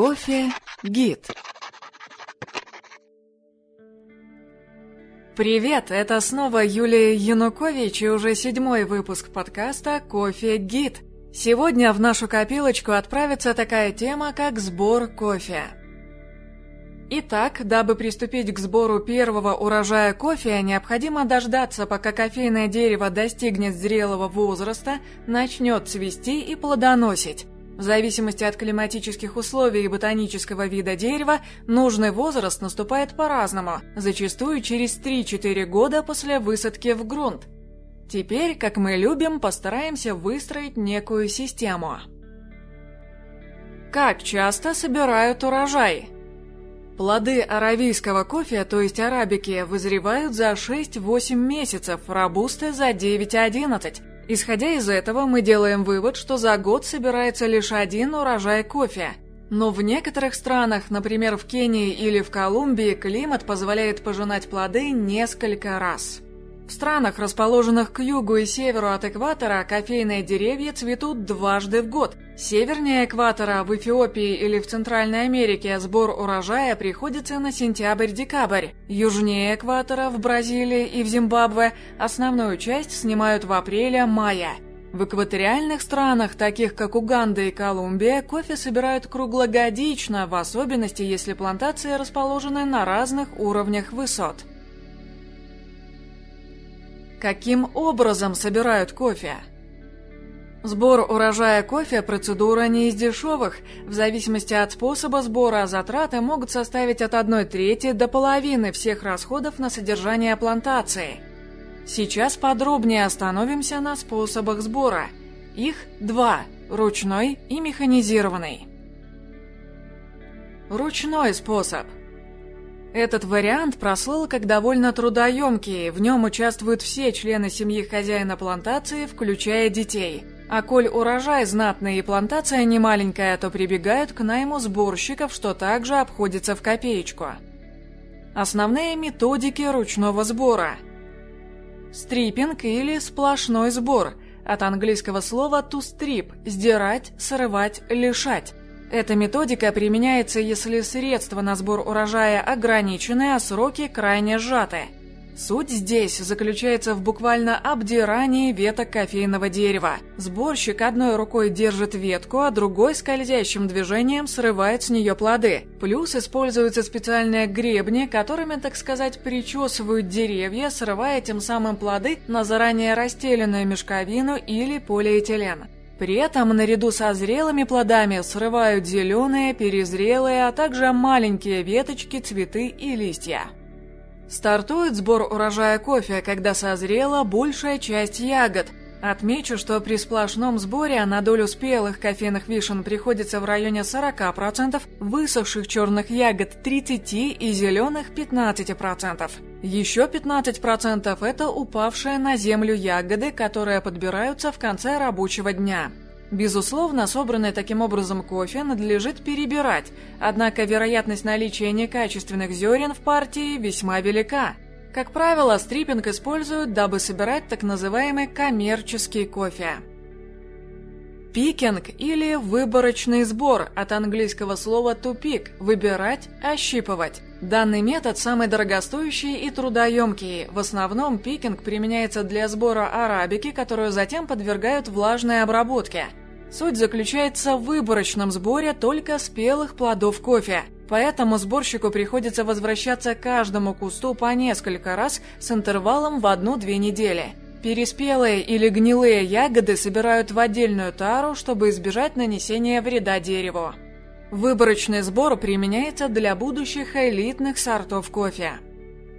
Кофе Гид Привет, это снова Юлия Янукович и уже седьмой выпуск подкаста «Кофе Гид». Сегодня в нашу копилочку отправится такая тема, как сбор кофе. Итак, дабы приступить к сбору первого урожая кофе, необходимо дождаться, пока кофейное дерево достигнет зрелого возраста, начнет цвести и плодоносить. В зависимости от климатических условий и ботанического вида дерева, нужный возраст наступает по-разному, зачастую через 3-4 года после высадки в грунт. Теперь, как мы любим, постараемся выстроить некую систему. Как часто собирают урожай? Плоды аравийского кофе, то есть арабики, вызревают за 6-8 месяцев, рабусты за 9-11. Исходя из этого, мы делаем вывод, что за год собирается лишь один урожай кофе. Но в некоторых странах, например в Кении или в Колумбии, климат позволяет пожинать плоды несколько раз. В странах, расположенных к югу и северу от экватора, кофейные деревья цветут дважды в год. Севернее экватора, в Эфиопии или в Центральной Америке сбор урожая приходится на сентябрь-декабрь. Южнее экватора, в Бразилии и в Зимбабве, основную часть снимают в апреле-мае. В экваториальных странах, таких как Уганда и Колумбия, кофе собирают круглогодично, в особенности если плантации расположены на разных уровнях высот. Каким образом собирают кофе? Сбор урожая кофе – процедура не из дешевых. В зависимости от способа сбора затраты могут составить от 1 трети до половины всех расходов на содержание плантации. Сейчас подробнее остановимся на способах сбора. Их два – ручной и механизированный. Ручной способ – этот вариант прослыл как довольно трудоемкий, в нем участвуют все члены семьи хозяина плантации, включая детей. А коль урожай знатный и плантация немаленькая, то прибегают к найму сборщиков, что также обходится в копеечку. Основные методики ручного сбора. Стриппинг или сплошной сбор, от английского слова to strip – сдирать, срывать, лишать. Эта методика применяется, если средства на сбор урожая ограничены, а сроки крайне сжаты. Суть здесь заключается в буквально обдирании веток кофейного дерева. Сборщик одной рукой держит ветку, а другой скользящим движением срывает с нее плоды. Плюс используются специальные гребни, которыми, так сказать, причесывают деревья, срывая тем самым плоды на заранее расстеленную мешковину или полиэтилен. При этом наряду со зрелыми плодами срывают зеленые, перезрелые, а также маленькие веточки, цветы и листья. Стартует сбор урожая кофе, когда созрела большая часть ягод, Отмечу, что при сплошном сборе на долю спелых кофейных вишен приходится в районе 40%, высохших черных ягод 30% и зеленых 15%. Еще 15% это упавшие на землю ягоды, которые подбираются в конце рабочего дня. Безусловно, собранный таким образом кофе надлежит перебирать, однако вероятность наличия некачественных зерен в партии весьма велика – как правило, стриппинг используют, дабы собирать так называемый коммерческий кофе. Пикинг или выборочный сбор от английского слова pick – выбирать, ощипывать. Данный метод самый дорогостоящий и трудоемкий. В основном пикинг применяется для сбора арабики, которую затем подвергают влажной обработке. Суть заключается в выборочном сборе только спелых плодов кофе – Поэтому сборщику приходится возвращаться к каждому кусту по несколько раз с интервалом в одну-две недели. Переспелые или гнилые ягоды собирают в отдельную тару, чтобы избежать нанесения вреда дереву. Выборочный сбор применяется для будущих элитных сортов кофе.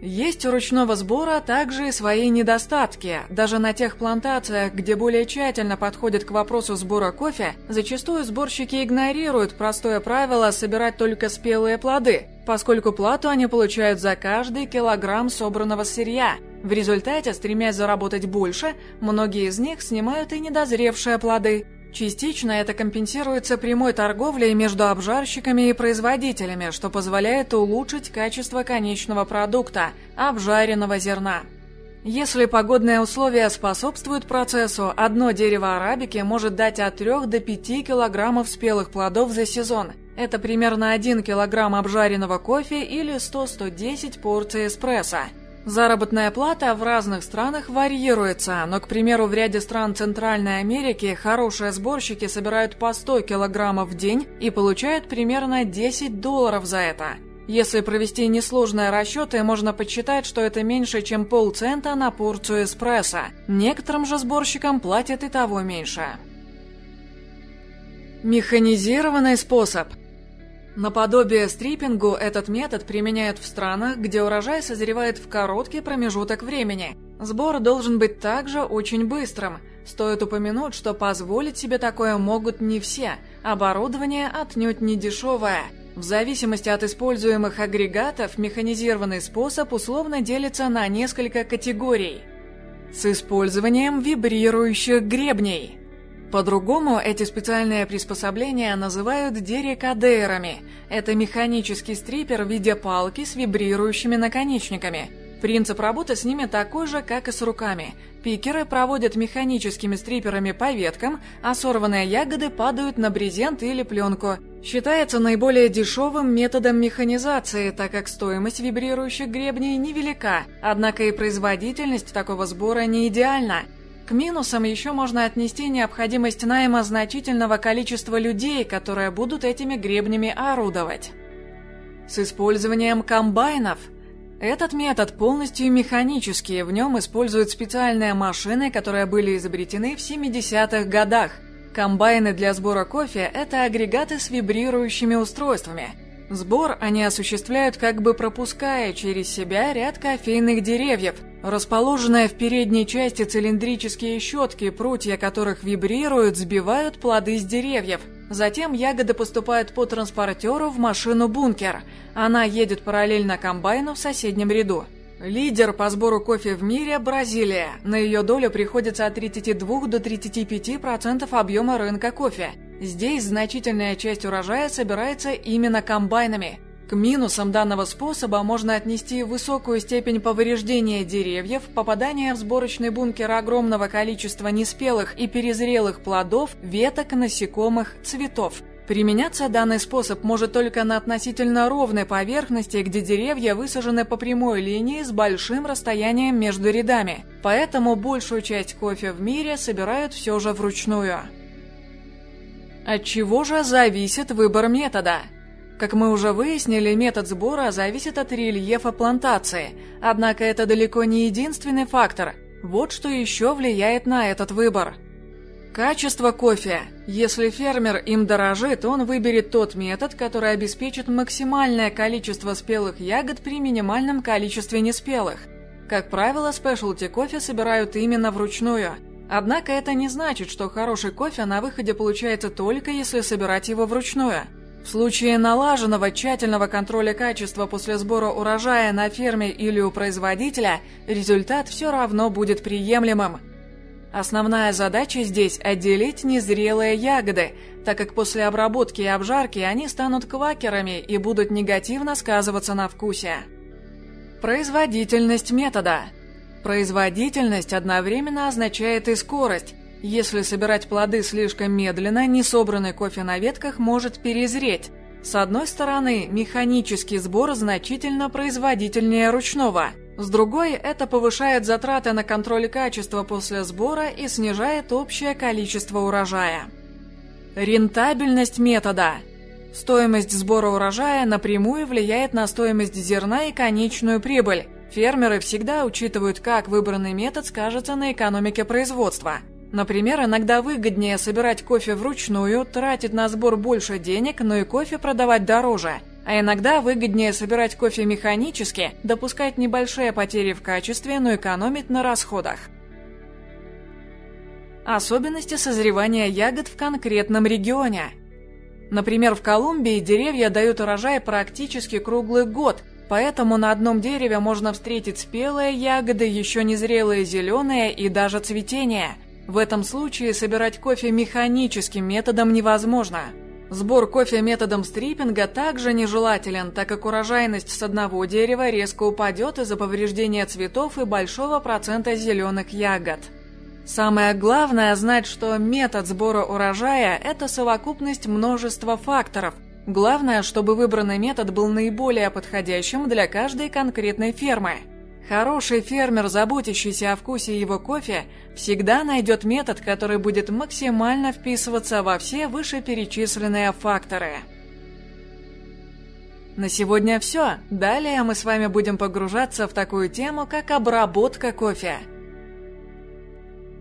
Есть у ручного сбора также и свои недостатки. Даже на тех плантациях, где более тщательно подходят к вопросу сбора кофе, зачастую сборщики игнорируют простое правило собирать только спелые плоды, поскольку плату они получают за каждый килограмм собранного сырья. В результате, стремясь заработать больше, многие из них снимают и недозревшие плоды. Частично это компенсируется прямой торговлей между обжарщиками и производителями, что позволяет улучшить качество конечного продукта – обжаренного зерна. Если погодные условия способствуют процессу, одно дерево арабики может дать от 3 до 5 килограммов спелых плодов за сезон. Это примерно 1 килограмм обжаренного кофе или 100-110 порций эспрессо. Заработная плата в разных странах варьируется, но, к примеру, в ряде стран Центральной Америки хорошие сборщики собирают по 100 килограммов в день и получают примерно 10 долларов за это. Если провести несложные расчеты, можно подсчитать, что это меньше, чем полцента на порцию эспрессо. Некоторым же сборщикам платят и того меньше. Механизированный способ – Наподобие стрипингу этот метод применяют в странах, где урожай созревает в короткий промежуток времени. Сбор должен быть также очень быстрым. Стоит упомянуть, что позволить себе такое могут не все. Оборудование отнюдь не дешевое. В зависимости от используемых агрегатов, механизированный способ условно делится на несколько категорий. С использованием вибрирующих гребней – по-другому эти специальные приспособления называют дерекадерами. Это механический стрипер в виде палки с вибрирующими наконечниками. Принцип работы с ними такой же, как и с руками. Пикеры проводят механическими стриперами по веткам, а сорванные ягоды падают на брезент или пленку. Считается наиболее дешевым методом механизации, так как стоимость вибрирующих гребней невелика, однако и производительность такого сбора не идеальна. К минусам еще можно отнести необходимость найма значительного количества людей, которые будут этими гребнями орудовать. С использованием комбайнов. Этот метод полностью механический, в нем используют специальные машины, которые были изобретены в 70-х годах. Комбайны для сбора кофе – это агрегаты с вибрирующими устройствами – Сбор они осуществляют как бы пропуская через себя ряд кофейных деревьев, расположенные в передней части цилиндрические щетки, прутья которых вибрируют, сбивают плоды с деревьев. Затем ягоды поступают по транспортеру в машину-бункер. Она едет параллельно комбайну в соседнем ряду. Лидер по сбору кофе в мире – Бразилия. На ее долю приходится от 32 до 35% объема рынка кофе – Здесь значительная часть урожая собирается именно комбайнами. К минусам данного способа можно отнести высокую степень повреждения деревьев, попадание в сборочный бункер огромного количества неспелых и перезрелых плодов, веток, насекомых, цветов. Применяться данный способ может только на относительно ровной поверхности, где деревья высажены по прямой линии с большим расстоянием между рядами. Поэтому большую часть кофе в мире собирают все же вручную. От чего же зависит выбор метода? Как мы уже выяснили, метод сбора зависит от рельефа плантации, однако это далеко не единственный фактор. Вот что еще влияет на этот выбор. Качество кофе. Если фермер им дорожит, он выберет тот метод, который обеспечит максимальное количество спелых ягод при минимальном количестве неспелых. Как правило, спешлти кофе собирают именно вручную – Однако это не значит, что хороший кофе на выходе получается только если собирать его вручную. В случае налаженного тщательного контроля качества после сбора урожая на ферме или у производителя, результат все равно будет приемлемым. Основная задача здесь – отделить незрелые ягоды, так как после обработки и обжарки они станут квакерами и будут негативно сказываться на вкусе. Производительность метода – Производительность одновременно означает и скорость. Если собирать плоды слишком медленно, несобранный кофе на ветках может перезреть. С одной стороны, механический сбор значительно производительнее ручного. С другой, это повышает затраты на контроль качества после сбора и снижает общее количество урожая. Рентабельность метода. Стоимость сбора урожая напрямую влияет на стоимость зерна и конечную прибыль. Фермеры всегда учитывают, как выбранный метод скажется на экономике производства. Например, иногда выгоднее собирать кофе вручную, тратить на сбор больше денег, но и кофе продавать дороже. А иногда выгоднее собирать кофе механически, допускать небольшие потери в качестве, но экономить на расходах. Особенности созревания ягод в конкретном регионе. Например, в Колумбии деревья дают урожай практически круглый год, Поэтому на одном дереве можно встретить спелые ягоды, еще незрелые зеленые и даже цветение. В этом случае собирать кофе механическим методом невозможно. Сбор кофе методом стриппинга также нежелателен, так как урожайность с одного дерева резко упадет из-за повреждения цветов и большого процента зеленых ягод. Самое главное знать, что метод сбора урожая – это совокупность множества факторов – Главное, чтобы выбранный метод был наиболее подходящим для каждой конкретной фермы. Хороший фермер, заботящийся о вкусе его кофе, всегда найдет метод, который будет максимально вписываться во все вышеперечисленные факторы. На сегодня все. Далее мы с вами будем погружаться в такую тему, как обработка кофе.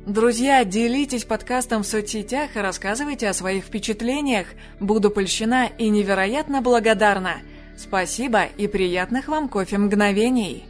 Друзья, делитесь подкастом в соцсетях и рассказывайте о своих впечатлениях. Буду польщена и невероятно благодарна. Спасибо и приятных вам кофе мгновений.